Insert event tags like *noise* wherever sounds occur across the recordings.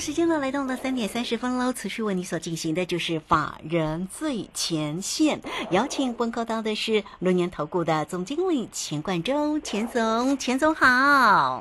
时间呢来到了三点三十分喽，持续为你所进行的就是法人最前线，邀请问候到的是龙年投顾的总经理钱冠中，钱总，钱总好。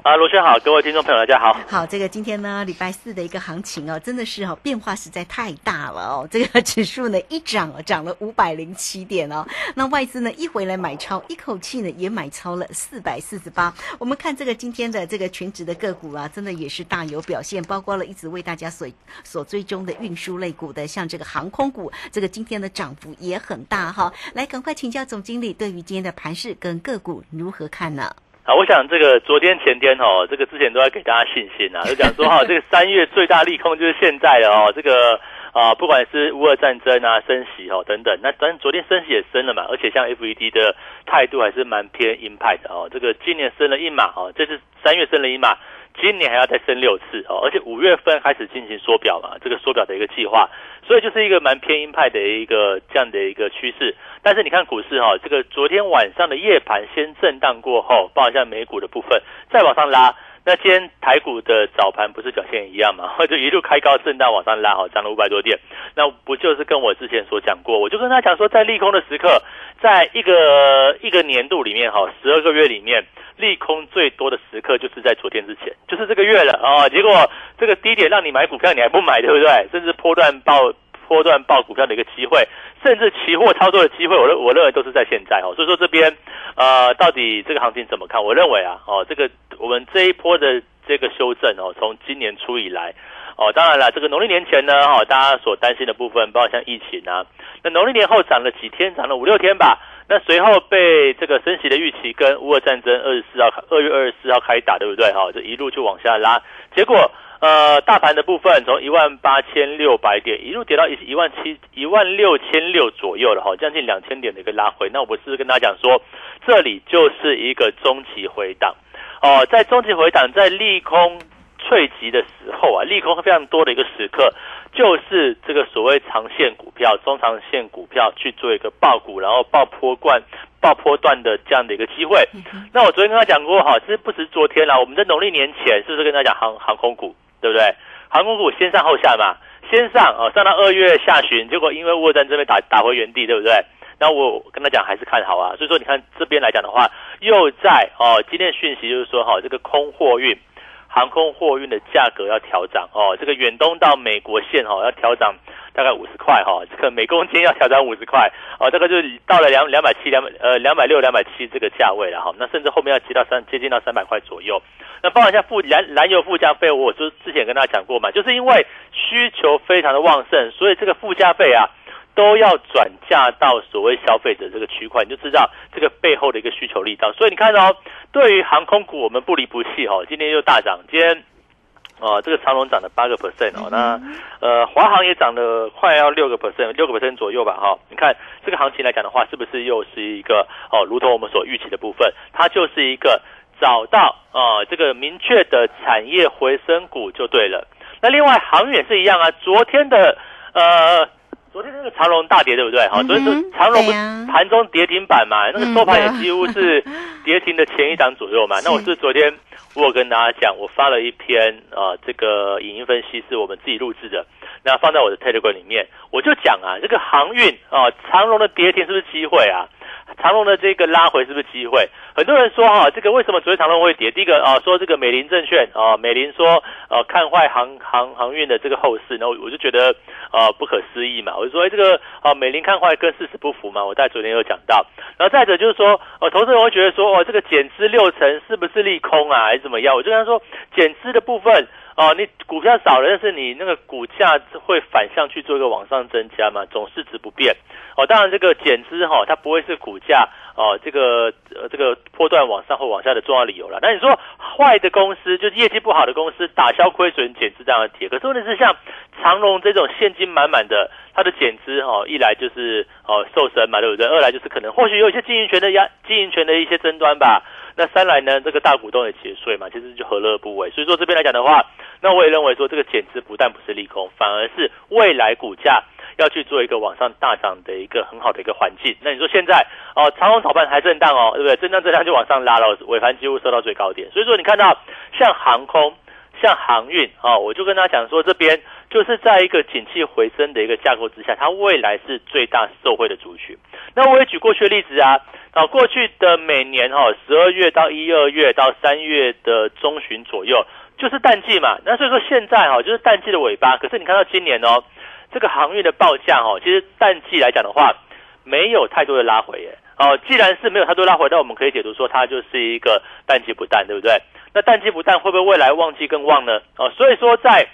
啊，罗轩好，各位听众朋友大家好。好，这个今天呢礼拜四的一个行情哦，真的是哦变化实在太大了哦，这个指数呢一涨哦涨了五百零七点哦，那外资呢一回来买超，一口气呢也买超了四百四十八。我们看这个今天的这个全指的个股啊，真的也是大有表现，包括了一直。为大家所所追踪的运输类股的，像这个航空股，这个今天的涨幅也很大哈。来，赶快请教总经理，对于今天的盘势跟个股如何看呢？啊，我想这个昨天前天哦，这个之前都在给大家信心啊，就讲说哈，*laughs* 这个三月最大利空就是现在了哦，这个啊，不管是乌俄战争啊、升息哦等等，那当然昨天升息也升了嘛，而且像 FED 的态度还是蛮偏鹰派的哦。这个今年升了一码哦，这是三月升了一码。今年还要再升六次哦，而且五月份开始进行缩表嘛，这个缩表的一个计划，所以就是一个蛮偏鹰派的一个这样的一个趋势。但是你看股市哈，这个昨天晚上的夜盘先震荡过后，报一下美股的部分，再往上拉。那今天台股的早盘不是表现一样嘛？*laughs* 就一路开高震荡往上拉，好，涨了五百多点。那不就是跟我之前所讲过？我就跟他讲说，在利空的时刻，在一个一个年度里面，哈，十二个月里面，利空最多的时刻就是在昨天之前，就是这个月了啊。结果这个低点让你买股票，你还不买，对不对？甚至波段报波段报股票的一个机会，甚至期货操作的机会，我认我认为都是在现在哦。所以说这边呃，到底这个行情怎么看？我认为啊，哦，这个。我们这一波的这个修正哦，从今年初以来，哦，当然了，这个农历年前呢，哈，大家所担心的部分，包括像疫情啊，那农历年后涨了几天，涨了五六天吧，那随后被这个升息的预期跟乌俄战争二十四号二月二十四号开打，对不对？哈，这一路就往下拉，结果呃，大盘的部分从一万八千六百点一路跌到一一万七一万六千六左右了，哈，将近两千点的一个拉回。那我不是跟大家讲说，这里就是一个中期回档。哦，在中期回档，在利空脆集的时候啊，利空非常多的一个时刻，就是这个所谓长线股票、中长线股票去做一个爆股，然后爆破冠、爆破段的这样的一个机会。那我昨天跟他讲过哈，其实不止昨天啦，我们在农历年前是不是跟他讲航航空股，对不对？航空股先上后下嘛，先上哦，上到二月下旬，结果因为沃战这边打打回原地，对不对？那我跟他讲还是看好啊，所以说你看这边来讲的话，又在哦，今天讯息就是说哈，这个空货运、航空货运的价格要调涨哦，这个远东到美国线哈要调涨大概五十块哈，这个每公斤要调涨五十块哦，这个就到了两两百七两百呃两百六两百七这个价位了哈，那甚至后面要接到三接近到三百块左右。那包含一下附燃燃油附加费，我就之前跟大家讲过嘛，就是因为需求非常的旺盛，所以这个附加费啊。都要转嫁到所谓消费者这个区块，你就知道这个背后的一个需求力道。所以你看哦，对于航空股，我们不离不弃哦。今天又大涨，今天哦，这个长龙涨了八个 percent 哦，那呃，华航也涨了快要六个 percent，六个 percent 左右吧哈。你看这个行情来讲的话，是不是又是一个哦，如同我们所预期的部分，它就是一个找到啊这个明确的产业回升股就对了。那另外航运是一样啊，昨天的呃。昨天那个长隆大跌，对不对？哈，所以说长龙盘中跌停板嘛，那个收盘也几乎是跌停的前一档左右嘛。*laughs* 那我是昨天我有跟大家讲，我发了一篇啊，这个影音分析是我们自己录制的，那放在我的 Telegram 里面，我就讲啊，这个航运啊，长隆的跌停是不是机会啊？长龙的这个拉回是不是机会？很多人说哈，这个为什么昨天长龙会跌？第一个啊，说这个美林证券啊，美林说呃看坏航航航运的这个后市，然后我就觉得呃不可思议嘛。我就说哎这个啊美林看坏跟事实不符嘛。我在昨天有讲到，然后再者就是说呃投资人会觉得说哦这个减资六成是不是利空啊还是怎么样？我就跟他说减资的部分。哦，你股票少了，但是你那个股价会反向去做一个往上增加嘛，总市值不变。哦，当然这个减资哈，它不会是股价哦这个呃这个波段往上或往下的重要理由了。那你说坏的公司，就是业绩不好的公司，打消亏损减资这样的铁，可是问题是像长荣这种现金满满的，它的减资哦，一来就是哦瘦身嘛，对不对？二来就是可能或许有一些经营权的压经营权的一些争端吧。那三来呢，这个大股东也节税嘛，其实就何乐不为。所以说这边来讲的话，那我也认为说这个减资不但不是利空，反而是未来股价要去做一个往上大涨的一个很好的一个环境。那你说现在哦，长虹炒盘还震荡哦，对不对？震荡震荡就往上拉了，尾盘几乎收到最高点。所以说你看到像航空。像航运啊，我就跟他讲说，这边就是在一个景气回升的一个架构之下，它未来是最大受惠的族群。那我也举过去的例子啊，啊，过去的每年哈，十二月到一二月到三月的中旬左右，就是淡季嘛。那所以说现在哈，就是淡季的尾巴。可是你看到今年哦，这个航运的报价哦，其实淡季来讲的话，没有太多的拉回耶。哦，既然是没有太多拉回，那我们可以解读说它就是一个淡季不淡，对不对？那淡季不淡，会不会未来旺季更旺呢？哦，所以说在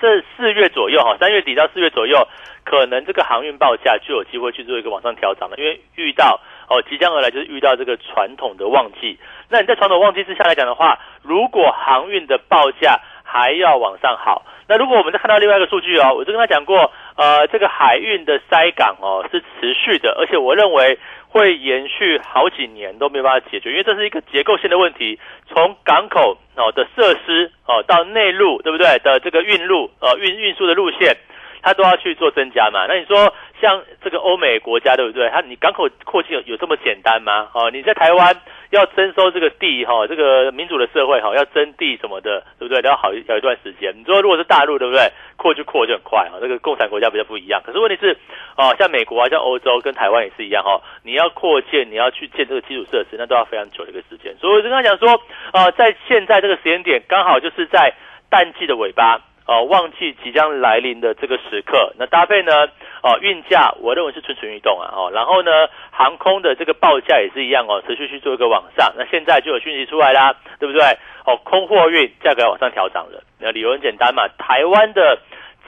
四四月左右哈，三月底到四月左右，可能这个航运报价就有机会去做一个往上调整了，因为遇到哦即将而来就是遇到这个传统的旺季。那你在传统旺季之下来讲的话，如果航运的报价还要往上好，那如果我们再看到另外一个数据哦，我就跟他讲过，呃，这个海运的塞港哦是持续的，而且我认为。会延续好几年都没有办法解决，因为这是一个结构性的问题。从港口哦的设施哦到内陆，对不对的这个运路呃运运输的路线，它都要去做增加嘛。那你说像这个欧美国家，对不对？它你港口扩建有有这么简单吗？哦，你在台湾。要征收这个地哈，这个民主的社会哈，要征地什么的，对不对？都要好要一段时间。你说如果是大陆，对不对？扩就扩就很快哈。这个共产国家比较不一样。可是问题是，哦，像美国啊，像欧洲跟台湾也是一样哈。你要扩建，你要去建这个基础设施，那都要非常久的一个时间。所以我就跟他讲说，呃，在现在这个时间点，刚好就是在淡季的尾巴。哦，旺季即将来临的这个时刻，那搭配呢？哦，运价我认为是蠢蠢欲动啊！哦，然后呢，航空的这个报价也是一样哦，持续去做一个往上。那现在就有讯息出来啦，对不对？哦，空货运价格要往上调涨了。那理由很简单嘛，台湾的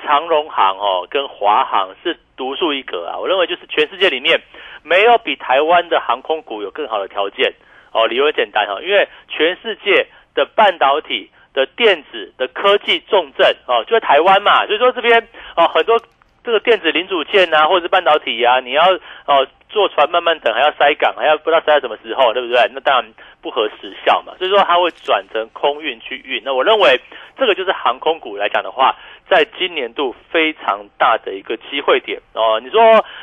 长荣航哦跟华航是独树一格啊！我认为就是全世界里面没有比台湾的航空股有更好的条件哦。理由很简单哈，因为全世界的半导体。的电子的科技重镇哦，就在台湾嘛，所以说这边哦很多这个电子零组件啊，或者是半导体啊，你要哦坐船慢慢等，还要塞港，还要不知道塞到什么时候，对不对？那当然不合时效嘛，所以说它会转成空运去运。那我认为这个就是航空股来讲的话，在今年度非常大的一个机会点哦。你说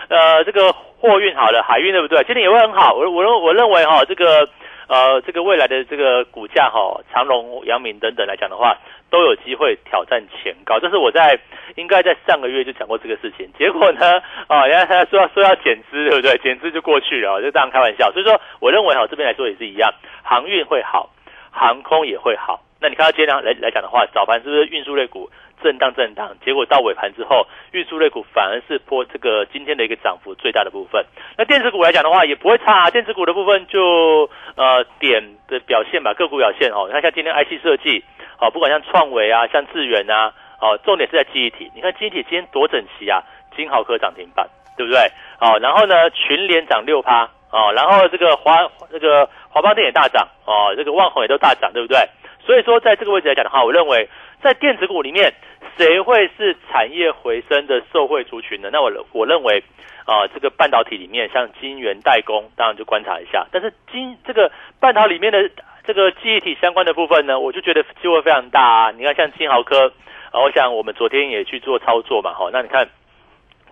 呃这个货运好了，海运对不对？今年也会很好。我我认我认为哈这个。呃，这个未来的这个股价哈，长隆、阳明等等来讲的话，都有机会挑战前高。这是我在应该在上个月就讲过这个事情。结果呢，*laughs* 啊，人家他说要说要减资，对不对？减资就过去了，就这样开玩笑。所以说，我认为哈，这边来说也是一样，航运会好，航空也会好。那你看到今天来来讲的话，早盘是不是运输类股？震荡震荡，结果到尾盘之后，运输类股反而是破这个今天的一个涨幅最大的部分。那电子股来讲的话，也不会差，电子股的部分就呃点的表现吧，个股表现哦。你看像今天 IC 设计，哦，不管像创维啊，像智源啊，哦，重点是在记忆体。你看记忆体今天多整齐啊，金豪科涨停板，对不对？哦，然后呢，群联涨六趴，哦，然后这个华这个华邦电也大涨，哦，这个万宏也都大涨，对不对？所以说在这个位置来讲的话，我认为。在电子股里面，谁会是产业回升的受惠族群呢？那我我认为，啊，这个半导体里面，像晶圆代工，当然就观察一下。但是晶这个半导体里面的这个记忆体相关的部分呢，我就觉得机会非常大啊。你看，像金豪科，啊，我想我们昨天也去做操作嘛，好，那你看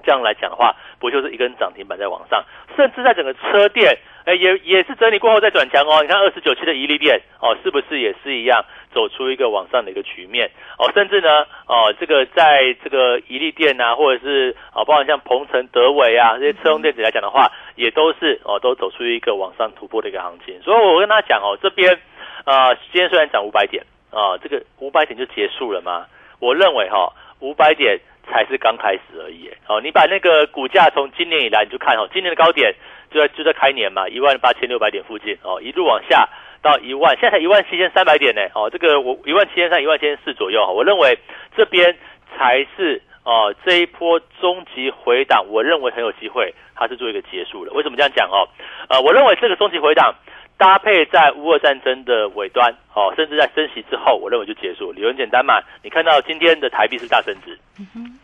这样来讲的话，不就是一根涨停板在往上，甚至在整个车电。哎，也也是整理过后再转强哦。你看二十九期的宜利电哦，是不是也是一样走出一个往上的一个局面哦？甚至呢哦，这个在这个宜利店啊，或者是啊，包括像鹏程、德伟啊这些车用电子来讲的话，也都是哦，都走出一个往上突破的一个行情。所以我跟他讲哦，这边啊，今天虽然涨五百点啊，这个五百点就结束了吗？我认为哈，五百点才是刚开始而已。哦，你把那个股价从今年以来你就看哦，今年的高点。就在就在开年嘛，一万八千六百点附近哦，一路往下到一万，现在才一万七千三百点呢哦，这个我一万七千三、一万七千四左右哈，我认为这边才是哦这一波终极回档，我认为很有机会，它是做一个结束了。为什么这样讲哦？呃，我认为这个终极回档搭配在乌俄战争的尾端，哦，甚至在升息之后，我认为就结束。理由很简单嘛，你看到今天的台币是大升值，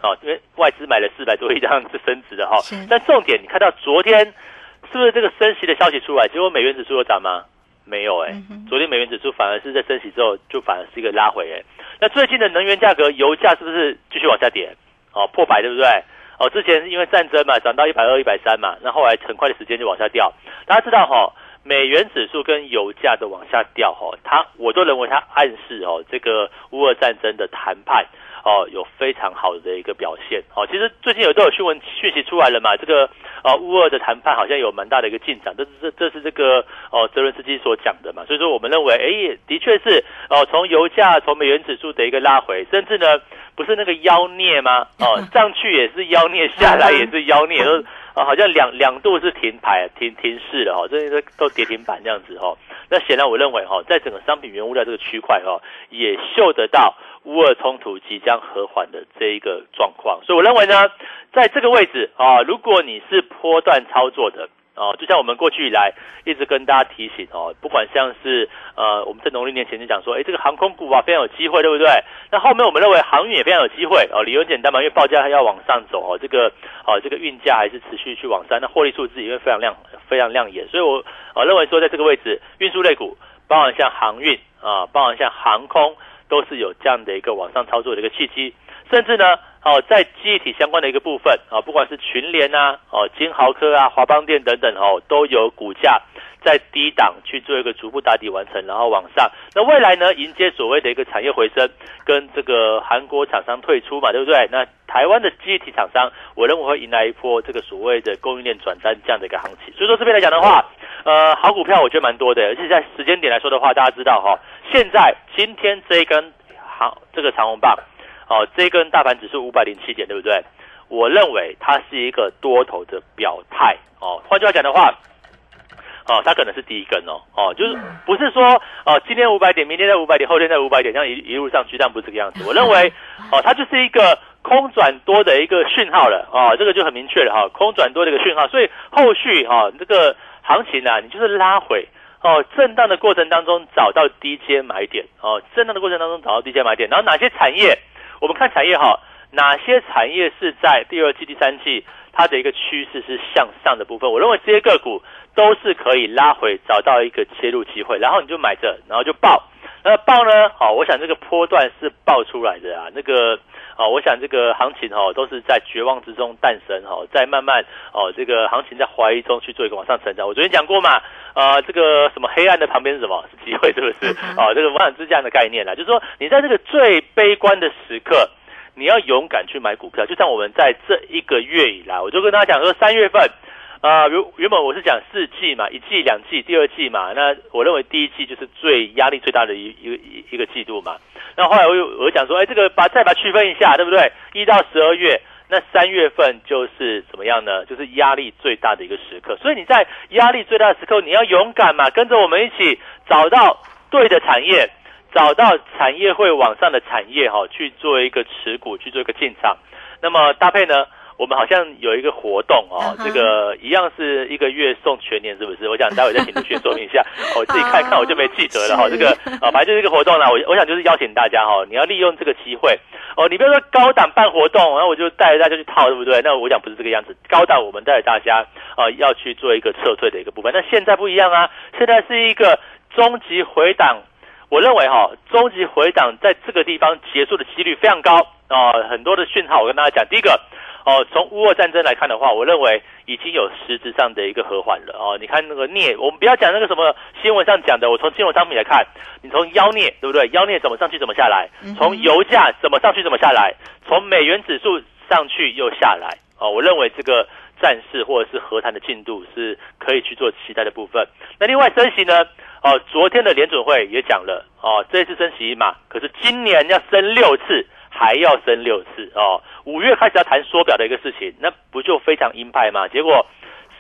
哦，因为外资买了四百多亿，这样是升值的哈。但重点，你看到昨天是不是这个升息的消息出来，结果美元指数有涨吗？没有哎，昨天美元指数反而是在升息之后，就反而是一个拉回哎。那最近的能源价格，油价是不是继续往下跌？哦，破百对不对？哦，之前因为战争嘛，涨到一百二、一百三嘛，那后来很快的时间就往下掉。大家知道哈？美元指数跟油价的往下掉，哈，它我都认为它暗示哦，这个乌俄战争的谈判哦有非常好的一个表现，哦，其实最近有都有新闻讯息出来了嘛，这个呃乌俄的谈判好像有蛮大的一个进展，这是这这是这个哦泽伦斯基所讲的嘛，所以说我们认为，哎，的确是哦，从油价从美元指数的一个拉回，甚至呢不是那个妖孽吗？*laughs* 哦，上去也是妖孽，下来也是妖孽，*laughs* 都。啊，好像两两度是停牌、停停市了哈，这些都都跌停板这样子哈。那显然，我认为哈，在整个商品原物料这个区块哈，也嗅得到乌尔冲突即将和缓的这一个状况。所以，我认为呢，在这个位置啊，如果你是波段操作的。哦，就像我们过去以来一直跟大家提醒哦，不管像是呃，我们在农历年前就讲说，哎，这个航空股啊非常有机会，对不对？那后面我们认为航运也非常有机会哦，理由很简单嘛，因为报价还要往上走哦，这个哦这个运价还是持续去往上，那获利数字也会非常亮非常亮眼，所以我我认为说在这个位置，运输类股，包含像航运啊，包含像航空，都是有这样的一个往上操作的一个契机，甚至呢。哦，在记忆体相关的一个部分啊，不管是群联啊、哦金豪科啊、华邦电等等哦，都有股价在低档去做一个逐步打底完成，然后往上。那未来呢，迎接所谓的一个产业回升，跟这个韩国厂商退出嘛，对不对？那台湾的记忆体厂商，我认为会迎来一波这个所谓的供应链转单这样的一个行情。所以说这边来讲的话，呃，好股票我觉得蛮多的，而且在时间点来说的话，大家知道哈，现在今天这一根好这个长红棒。哦，这一根大盘指数五百零七点，对不对？我认为它是一个多头的表态。哦，换句话讲的话，哦，它可能是第一根哦。哦，就是不是说哦，今天五百点，明天在五百点，后天在五百点，这样一一路上去，但不是这个样子。我认为，哦，它就是一个空转多的一个讯号了。哦，这个就很明确了哈，空转多的一个讯号。所以后续哈，这个行情啊，你就是拉回。哦，震荡的过程当中找到低阶买点。哦，震荡的过程当中找到低阶买点，然后哪些产业？我们看产业哈，哪些产业是在第二季、第三季它的一个趋势是向上的部分？我认为这些个股都是可以拉回，找到一个切入机会，然后你就买着，然后就爆。那爆呢？好，我想这个波段是爆出来的啊。那个哦，我想这个行情哦都是在绝望之中诞生哈，在慢慢哦这个行情在怀疑中去做一个往上成长。我昨天讲过嘛，呃，这个什么黑暗的旁边是什么？是机会，是不是？*laughs* 哦，这个往是这样的概念啦，就是说你在这个最悲观的时刻，你要勇敢去买股票。就像我们在这一个月以来，我就跟大家讲说，三月份。啊，原原本我是讲四季嘛，一季、两季、第二季嘛。那我认为第一季就是最压力最大的一一个一一个季度嘛。那后来我我讲说，哎，这个把再把它区分一下，对不对？一到十二月，那三月份就是怎么样呢？就是压力最大的一个时刻。所以你在压力最大的时刻，你要勇敢嘛，跟着我们一起找到对的产业，找到产业会往上的产业哈，去做一个持股，去做一个进场。那么搭配呢？我们好像有一个活动哦，这个一样是一个月送全年，是不是？我想待会再请陆续说明一下，我 *laughs* 自己看看我就没记得了哈。这个啊，反正就是一个活动啦，我我想就是邀请大家哈，你要利用这个机会哦。你不要说高档办活动，然后我就带着大家去套，对不对？那我想不是这个样子，高档我们带着大家啊要去做一个撤退的一个部分。那现在不一样啊，现在是一个终极回档，我认为哈，终极回档在这个地方结束的几率非常高啊。很多的讯号，我跟大家讲，第一个。哦，从乌俄战争来看的话，我认为已经有实质上的一个和缓了哦。你看那个镍，我们不要讲那个什么新闻上讲的，我从金融商品来看，你从妖镍对不对？妖镍怎么上去怎么下来？从油价怎么上去怎么下来？从美元指数上去又下来哦。我认为这个战事或者是和谈的进度是可以去做期待的部分。那另外升息呢？哦，昨天的联准会也讲了哦，这次升息嘛，可是今年要升六次。还要升六次哦，五月开始要谈缩表的一个事情，那不就非常鹰派吗？结果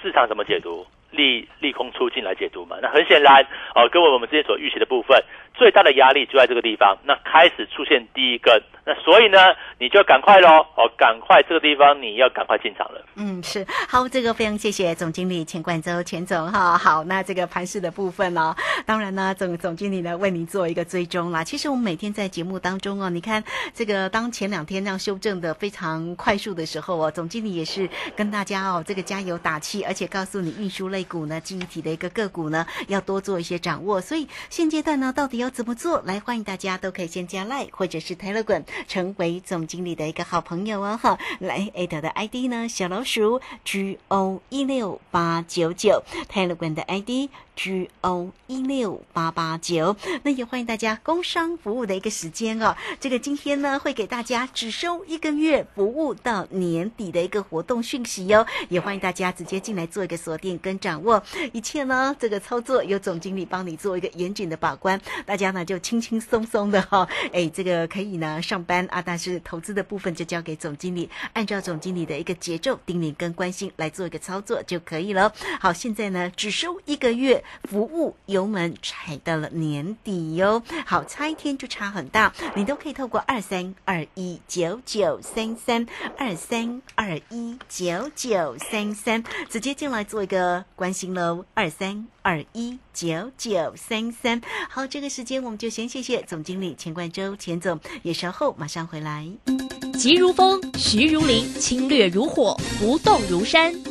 市场怎么解读？利利空出尽来解读嘛？那很显然哦，跟我们之前所预期的部分最大的压力就在这个地方，那开始出现第一根，那所以呢，你就赶快喽，哦，赶快这个地方你要赶快进场了。嗯，是好，这个非常谢谢总经理钱冠洲钱总哈。好，那这个盘市的部分呢，当然呢，总总经理呢为您做一个追踪啦。其实我们每天在节目当中哦，你看这个当前两天那样修正的非常快速的时候哦，总经理也是跟大家哦这个加油打气，而且告诉你运输类股呢、记忆体的一个个股呢要多做一些掌握。所以现阶段呢，到底要怎么做？来，欢迎大家都可以先加 Line 或者是 Telegram 成为总经理的一个好朋友哦哈。来 A 的 ID 呢，小老鼠 G O 一六八九九，Telegram 的 ID G O 一六八八九。那也欢迎大家工商服务的一个时间哦。这个今天呢，会给大家只收一个月服务到年底的一个活动讯息哟。也欢迎大家直接进来做一个锁定跟掌握，一切呢这个操作由总经理帮你做一个严谨的把关，大家呢就轻轻松松的哈、哎，这个可以呢上班啊，但是投资的部分就交给总经理，按照总经理的一个节奏、叮咛跟关心来做一个操作就可以了。好，现在呢只收一个月服务，油门踩到了年底哟。好，差一天就差很大，你都可以透过二三二一九九三三二三二一九九三三直接进来做一个关心喽。二三二一九九三三。好，这个时间我们就先谢谢总经理钱冠洲钱总，也稍后马上回来。急如风，徐如林，侵略如火，不动如山。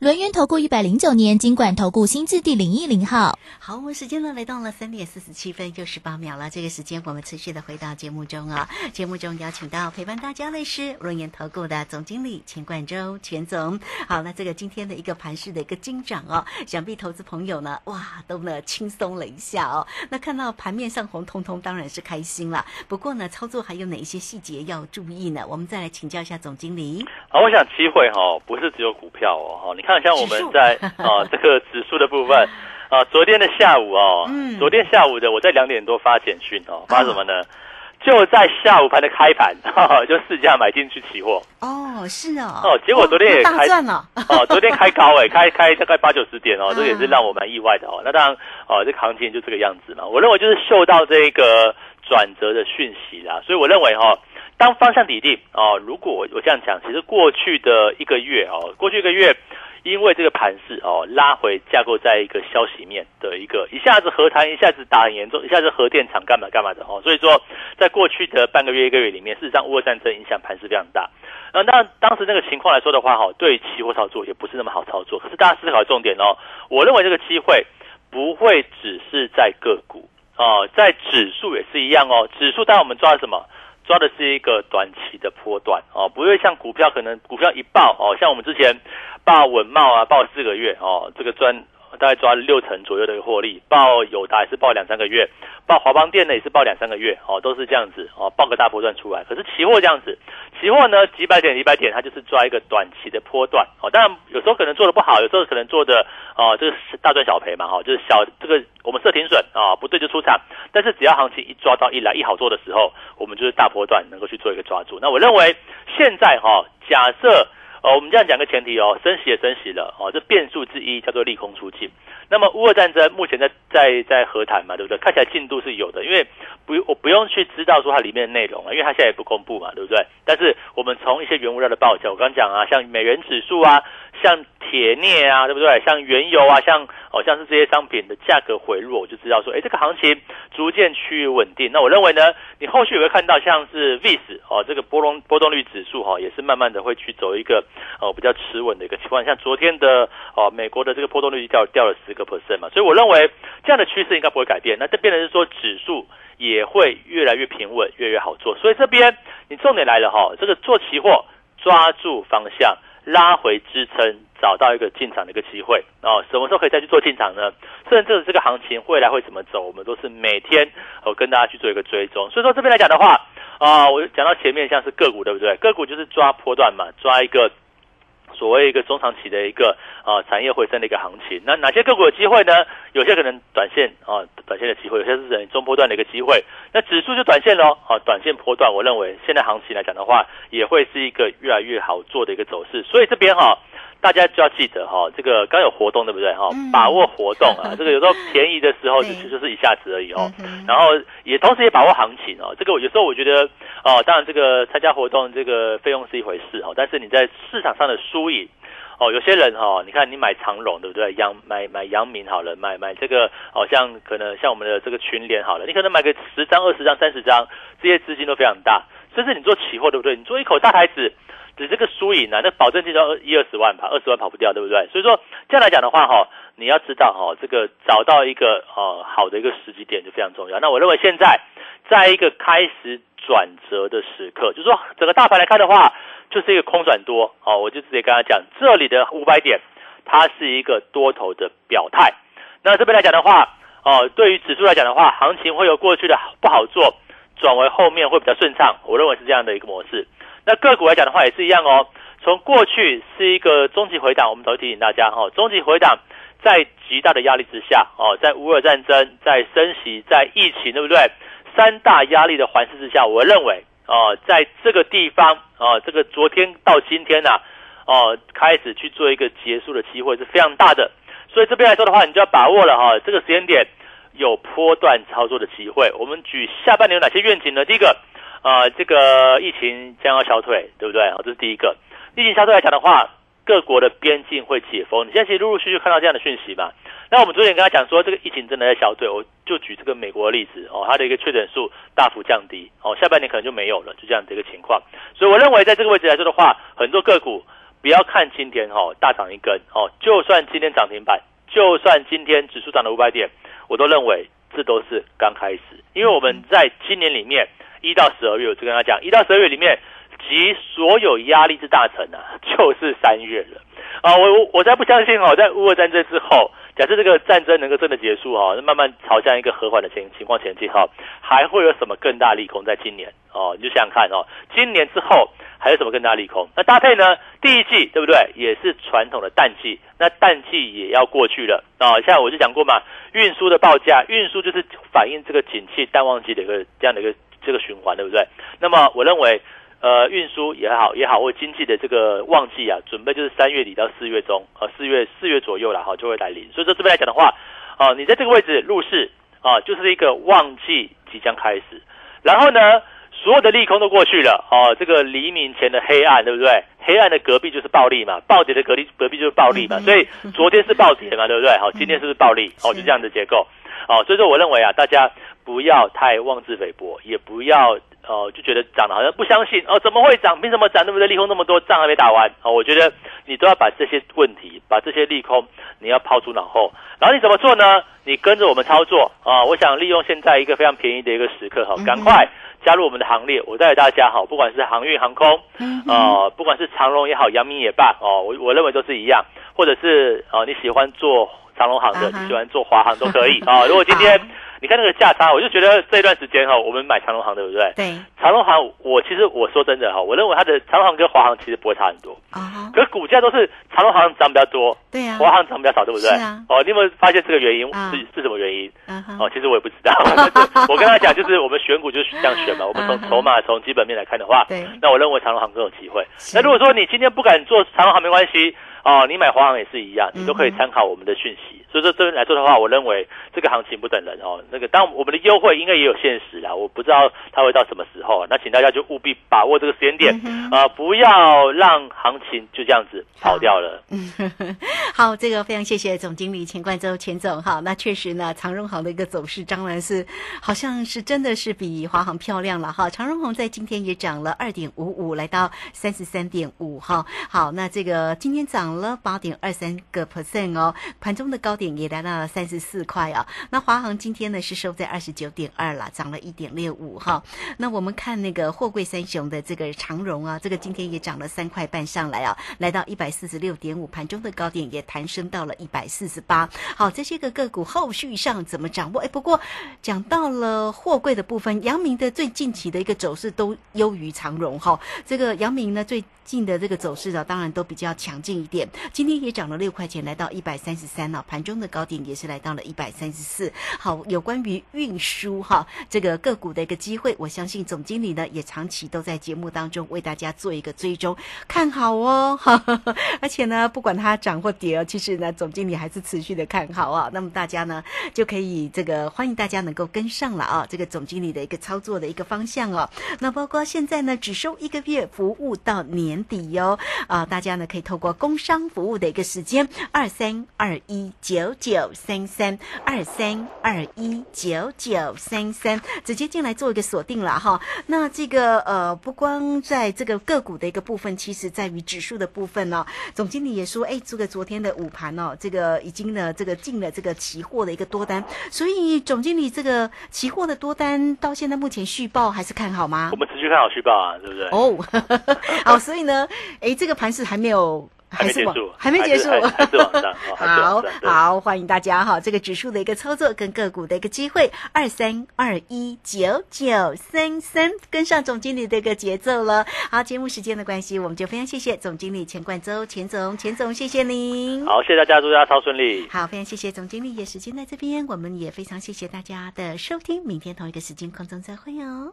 轮源投顾一百零九年金管投顾新字第零一零号。好，我们时间呢来到了三点四十七分又十八秒了。这个时间我们持续的回到节目中啊。节目中邀请到陪伴大家的是轮源投顾的总经理钱冠洲钱总。好，那这个今天的一个盘市的一个金涨哦，想必投资朋友呢，哇，都呢轻松了一下哦。那看到盘面上红彤彤，当然是开心了。不过呢，操作还有哪一些细节要注意呢？我们再来请教一下总经理。好，我想机会哈、不是只有股票哦，哈，你看像我们在啊 *laughs* 这个指数的部分啊，昨天的下午哦，嗯昨天下午的我在两点多发简讯哦，发什么呢？就在下午盘的开盘，*laughs* 就试价买进去期货哦，是哦。哦，结果昨天也开赚了。哦，昨天开高哎、*laughs* 开开大概八九十点哦，这也是让我蛮意外的哦。那当然哦，这个行情就这个样子嘛。我认为就是嗅到这个转折的讯息啦，所以我认为哈、哦，当方向底定哦，如果我我这样讲，其实过去的一个月哦，过去一个月。因为这个盘势哦拉回架构在一个消息面的一个一下子和谈，一下子打很严重，一下子核电厂干嘛干嘛的哦，所以说在过去的半个月一个月里面，事实上乌俄战争影响盘势非常大。那当然当时那个情况来说的话，哈，对期货操作也不是那么好操作。可是大家思考重点哦，我认为这个机会不会只是在个股哦，在指数也是一样哦。指数当然我们抓什么？抓的是一个短期的波段哦，不会像股票可能股票一爆哦，像我们之前报稳茂啊，报四个月哦，这个赚大概抓六成左右的一个获利，报友达也是报两三个月，报华邦电呢也是报两三个月哦，都是这样子哦，报个大波段出来。可是期货这样子，期货呢几百点几百点，它就是抓一个短期的波段哦，当然有时候可能做的不好，有时候可能做的哦，这是大赚小赔嘛哈、哦，就是小这个我们设停损啊、不对就出场，但是只要行情一抓到一来一好做的时候，我们就是大波段能够去做一个抓住。那我认为现在哈、假设哦，我们这样讲个前提哦，升息也升息了哦，这变数之一叫做利空出尽。那么乌俄战争目前在在在和谈嘛，对不对？看起来进度是有的，因为不我不用去知道说它里面的内容啊，因为它现在也不公布嘛，对不对？但是我们从一些原物料的报价，我刚刚讲啊，像美元指数啊，像铁镍啊，对不对？像原油啊，像哦像是这些商品的价格回落，我就知道说，哎，这个行情逐渐趋于稳定。那我认为呢，你后续也会看到像是 VIX 哦，这个波动波动率指数哈，也是慢慢的会去走一个哦比较持稳的一个情况。像昨天的哦美国的这个波动率掉掉了十个 percent 嘛，所以我认为这样的趋势应该不会改变。那这边的是说指数也会越来越平稳，越来越好做。所以这边你重点来了哈，这个做期货抓住方向。拉回支撑，找到一个进场的一个机会哦。什么时候可以再去做进场呢？甚至这个行情未来会怎么走，我们都是每天我跟大家去做一个追踪。所以说这边来讲的话，啊，我讲到前面像是个股，对不对？个股就是抓波段嘛，抓一个。所谓一个中长期的一个啊产业回升的一个行情，那哪些个股有机会呢？有些可能短线啊短线的机会，有些是等中波段的一个机会。那指数就短线喽，啊短线波段，我认为现在行情来讲的话，也会是一个越来越好做的一个走势。所以这边哈。大家就要记得哈，这个刚有活动对不对哈？把握活动啊，*laughs* 这个有时候便宜的时候就其实是一下子而已哦。然后也同时也把握行情哦。这个有时候我觉得哦，当然这个参加活动这个费用是一回事哦，但是你在市场上的输赢哦，有些人哈，你看你买长荣对不对？阳买买阳明好了，买买这个好像可能像我们的这个群联好了，你可能买个十张、二十张、三十张，这些资金都非常大。甚至你做期货对不对？你做一口大台子。你这个输赢呢？那保证金要一二十万吧，二十万跑不掉，对不对？所以说这样来讲的话，哈，你要知道哈，这个找到一个呃好的一个时机点就非常重要。那我认为现在在一个开始转折的时刻，就是说整个大盘来看的话，就是一个空转多哦。我就直接跟他讲，这里的五百点，它是一个多头的表态。那这边来讲的话，哦，对于指数来讲的话，行情会有过去的不好做，转为后面会比较顺畅。我认为是这样的一个模式。那个股来讲的话也是一样哦，从过去是一个中级回档，我们都提醒大家哈，中级回档在极大的压力之下哦，在乌尔战争、在升息、在疫情，对不对？三大压力的环视之下，我认为哦，在这个地方哦，这个昨天到今天呐，哦，开始去做一个结束的机会是非常大的，所以这边来说的话，你就要把握了哈，这个时间点有波段操作的机会。我们举下半年有哪些愿景呢？第一个。啊，这个疫情将要消退，对不对？好，这是第一个。疫情消退来讲的话，各国的边境会解封。你现在其实陆陆续续看到这样的讯息嘛？那我们昨天跟他讲说，这个疫情真的在消退，我就举这个美国的例子哦，它的一个确诊数大幅降低哦，下半年可能就没有了，就这样的一个情况。所以我认为在这个位置来说的话，很多个股不要看今天哦大涨一根哦，就算今天涨停板，就算今天指数涨了五百点，我都认为这都是刚开始，因为我们在今年里面。一到十二月，我就跟他讲，一到十二月里面，集所有压力之大成啊，就是三月了啊！我我我才不相信哦，在乌俄战争之后，假设这个战争能够真的结束哈，慢慢朝向一个和缓的情情况前进哈，还会有什么更大利空在今年哦？你就想想看哦，今年之后还有什么更大利空？那搭配呢？第一季对不对？也是传统的淡季，那淡季也要过去了啊！像我就讲过嘛，运输的报价，运输就是反映这个景气淡旺季的一个这样的一个。这个循环对不对？那么我认为，呃，运输也好也好，或经济的这个旺季啊，准备就是三月底到四月中，呃，四月四月左右了哈，就会来临。所以说这边来讲的话，啊，你在这个位置入市啊，就是一个旺季即将开始。然后呢，所有的利空都过去了，哦，这个黎明前的黑暗，对不对？黑暗的隔壁就是暴利嘛，暴跌的隔壁隔壁就是暴利嘛。所以昨天是暴跌嘛，对不对？好，今天是不是暴利？哦，就这样的结构。哦，所以说我认为啊，大家。不要太妄自菲薄，也不要呃就觉得涨了好像不相信哦，怎么会涨？凭什么涨？对不对？利空那么多，仗还没打完哦。我觉得你都要把这些问题，把这些利空，你要抛诸脑后。然后你怎么做呢？你跟着我们操作啊！我想利用现在一个非常便宜的一个时刻哈，赶快加入我们的行列。我带大家哈，不管是航运航空呃，不管是长荣也好，阳明也罢哦，我我认为都是一样。或者是哦你喜欢做长荣航的，你喜欢做华航都可以 *laughs* 啊。如果今天你看那个价差，我就觉得这段时间哈，我们买长隆行对不对？对，长隆行，我其实我说真的哈，我认为它的长隆行跟华航其实不会差很多，啊，可是股价都是长隆行涨比较多，对呀，华航涨比较少，对不对？是啊哦，你有没有发现这个原因啊是是什么原因？嗯哼，哦，其实我也不知道。*laughs* 我跟他讲，就是我们选股就是这样选嘛。*laughs* 我们从筹码、从基本面来看的话，对那我认为长隆行更有机会。是那如果说你今天不敢做长隆行没关系哦，你买华航也是一样，你都可以参考我们的讯息。所以说这边来说的话，我认为这个行情不等人哦。那个当我们的优惠应该也有限时啦，我不知道它会到什么时候。那请大家就务必把握这个时间点啊、不要让行情就这样子跑掉了。嗯，*laughs* 好，这个非常谢谢总经理钱冠洲钱总哈。那确实呢，长荣行的一个走势当然是好像是真的是比华航漂亮了哈。长荣行在今天也涨了二点五五，来到三十三点五哈。好，那这个今天涨了八点二三个 percent 哦，盘中的高点也来到了三十四块啊。那华航今天呢是收在二十九点二啦，涨了一点六五哈。那我们看那个货柜三雄的这个长荣啊，这个今天也涨了三块半上来啊，来到一百四十六点五，盘中的高点也弹升到了一百四十八。好，这些个个股后续上怎么掌握？哎，不过讲到了货柜的部分，阳明的最近期的一个走势都优于长荣哈。这个阳明呢最近的这个走势啊，当然都比较强劲一点，今天也涨了六块钱，来到一百三十三了，盘中的高点也是来到了一百三十四。好，有关于运输哈这个个股的一个机会，我相信总经理呢也长期都在节目当中为大家做一个追踪，看好哦，*laughs* 而且呢，不管它涨或跌，其实呢，总经理还是持续的看好啊。那么大家呢就可以这个欢迎大家能够跟上了啊，这个总经理的一个操作的一个方向哦。那包括现在呢，只收一个月服务到年底哟、啊，大家呢可以透过工商服务的一个时间二三二一九九三三二三二一九九三三，直接进来做一个锁定了哈。那这个呃，不光在这个个股的一个部分，其实在于指数的部分呢、总经理也说，哎，这个昨天的午盘哦，这个已经呢这个进了这个期货的一个多单，所以总经理这个期货的多单到现在目前续报还是看好吗我？们持续看好续报啊，对不对？哦，*laughs* 好，所以呢，哎，这个盘是还没有。还没结束，还没结束，*laughs* 好好，欢迎大家哈，这个指数的一个操作跟个股的一个机会，二三二一九九三三，跟上总经理的一个节奏了。好，节目时间的关系，我们就非常谢谢总经理钱冠周钱总，钱总谢谢您。好，谢谢大家，祝大家超顺利。好，非常谢谢总经理，也时间在这边，我们也非常谢谢大家的收听，明天同一个时间空中再会哦。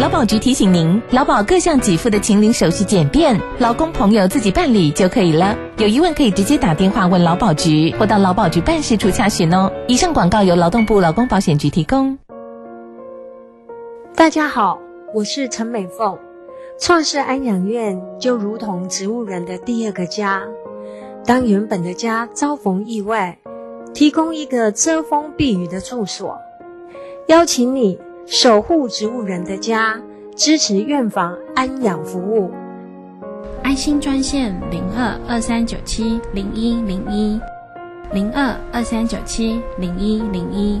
劳保局提醒您，劳保各项给付的请领手续简便，劳工朋友自己办理就可以了。有疑问可以直接打电话问劳保局，或到劳保局办事处查询哦。以上广告由劳动部劳工保险局提供。大家好，我是陈美凤。创世安养院就如同植物人的第二个家，当原本的家遭逢意外，提供一个遮风避雨的住所。邀请你守护植物人的家，支持院房安养服务。爱心专线零二二三九七零一零一零二二三九七零一零一。